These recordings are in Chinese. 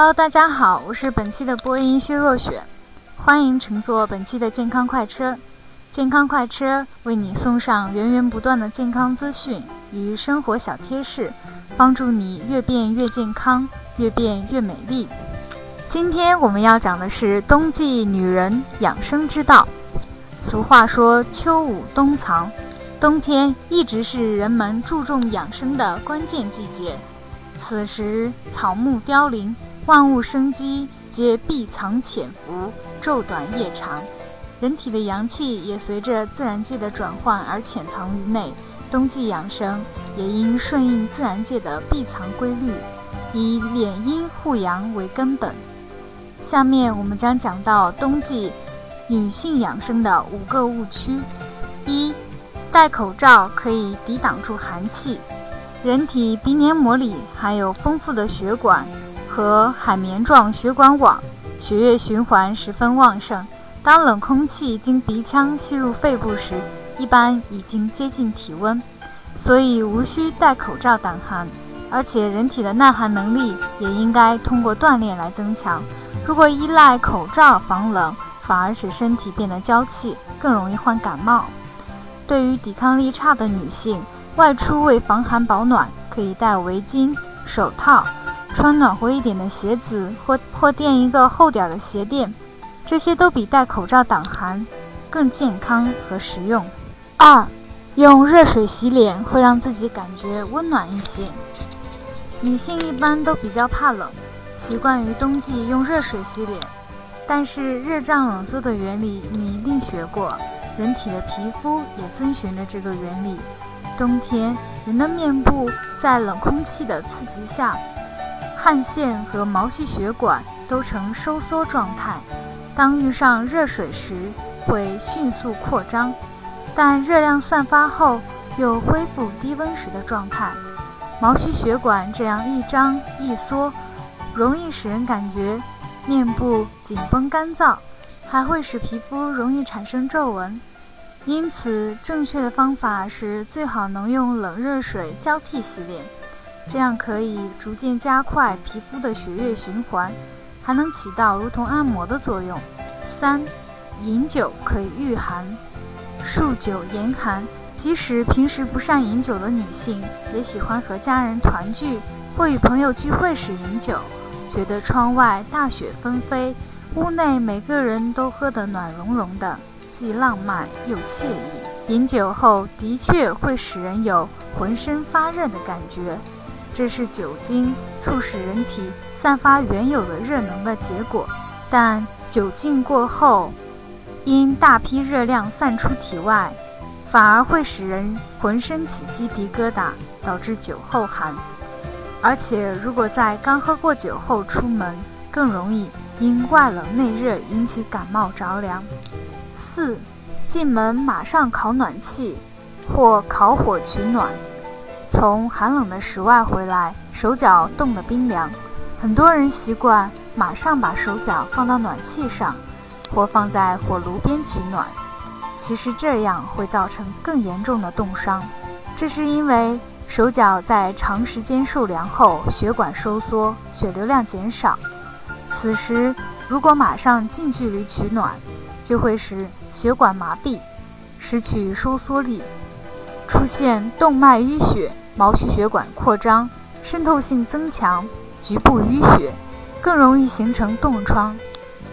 Hello，大家好，我是本期的播音薛若雪，欢迎乘坐本期的健康快车。健康快车为你送上源源不断的健康资讯与生活小贴士，帮助你越变越健康，越变越美丽。今天我们要讲的是冬季女人养生之道。俗话说“秋捂冬藏”，冬天一直是人们注重养生的关键季节。此时草木凋零。万物生机皆闭藏潜伏，昼短夜长，人体的阳气也随着自然界的转换而潜藏于内。冬季养生也应顺应自然界的闭藏规律，以敛阴护阳为根本。下面我们将讲到冬季女性养生的五个误区：一、戴口罩可以抵挡住寒气，人体鼻黏膜里含有丰富的血管。和海绵状血管网，血液循环十分旺盛。当冷空气经鼻腔吸入肺部时，一般已经接近体温，所以无需戴口罩挡寒。而且人体的耐寒能力也应该通过锻炼来增强。如果依赖口罩防冷，反而使身体变得娇气，更容易患感冒。对于抵抗力差的女性，外出为防寒保暖，可以戴围巾、手套。穿暖和一点的鞋子，或或垫一个厚点的鞋垫，这些都比戴口罩挡寒更健康和实用。二，用热水洗脸会让自己感觉温暖一些。女性一般都比较怕冷，习惯于冬季用热水洗脸，但是热胀冷缩的原理你一定学过，人体的皮肤也遵循着这个原理。冬天人的面部在冷空气的刺激下。汗腺和毛细血管都呈收缩状态，当遇上热水时会迅速扩张，但热量散发后又恢复低温时的状态。毛细血管这样一张一缩，容易使人感觉面部紧绷干燥，还会使皮肤容易产生皱纹。因此，正确的方法是最好能用冷热水交替洗脸。这样可以逐渐加快皮肤的血液循环，还能起到如同按摩的作用。三，饮酒可以御寒，数酒严寒。即使平时不善饮酒的女性，也喜欢和家人团聚或与朋友聚会时饮酒，觉得窗外大雪纷飞，屋内每个人都喝得暖融融的，既浪漫又惬意。饮酒后的确会使人有浑身发热的感觉。这是酒精促使人体散发原有的热能的结果，但酒劲过后，因大批热量散出体外，反而会使人浑身起鸡皮疙瘩，导致酒后寒。而且，如果在刚喝过酒后出门，更容易因外冷内热引起感冒着凉。四，进门马上烤暖气，或烤火取暖。从寒冷的室外回来，手脚冻得冰凉，很多人习惯马上把手脚放到暖气上，或放在火炉边取暖。其实这样会造成更严重的冻伤，这是因为手脚在长时间受凉后，血管收缩，血流量减少。此时如果马上近距离取暖，就会使血管麻痹，失去收缩力。出现动脉淤血、毛细血管扩张、渗透性增强、局部淤血，更容易形成冻疮。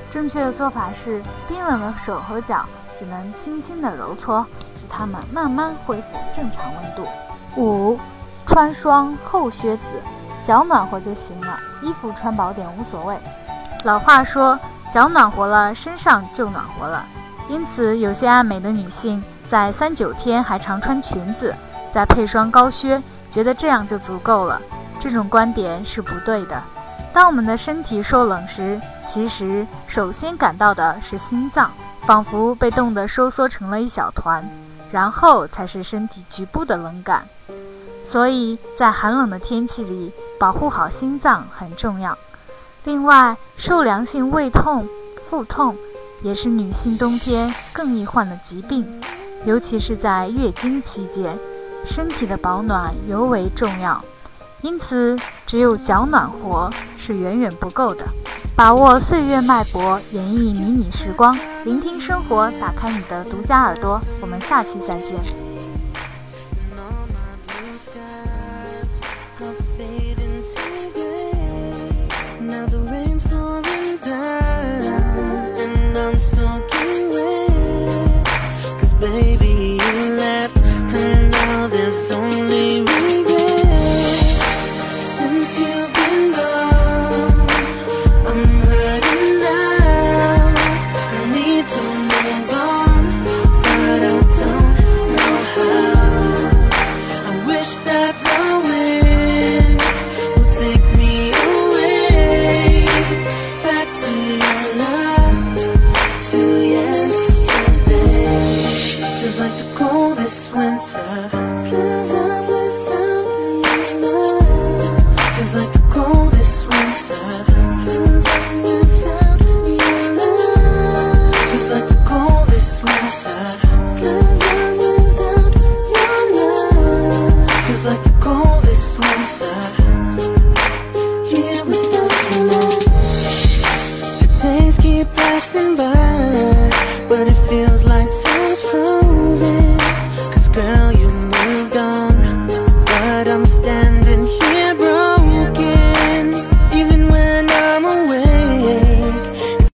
正确的做法是，冰冷的手和脚只能轻轻的揉搓，使它们慢慢恢复正常温度。五，穿双厚靴子，脚暖和就行了，衣服穿薄点无所谓。老话说，脚暖和了，身上就暖和了。因此，有些爱美的女性。在三九天还常穿裙子，再配双高靴，觉得这样就足够了。这种观点是不对的。当我们的身体受冷时，其实首先感到的是心脏，仿佛被冻得收缩成了一小团，然后才是身体局部的冷感。所以在寒冷的天气里，保护好心脏很重要。另外，受凉性胃痛、腹痛也是女性冬天更易患的疾病。尤其是在月经期间，身体的保暖尤为重要。因此，只有脚暖和是远远不够的。把握岁月脉搏，演绎迷你时光，聆听生活，打开你的独家耳朵。我们下期再见。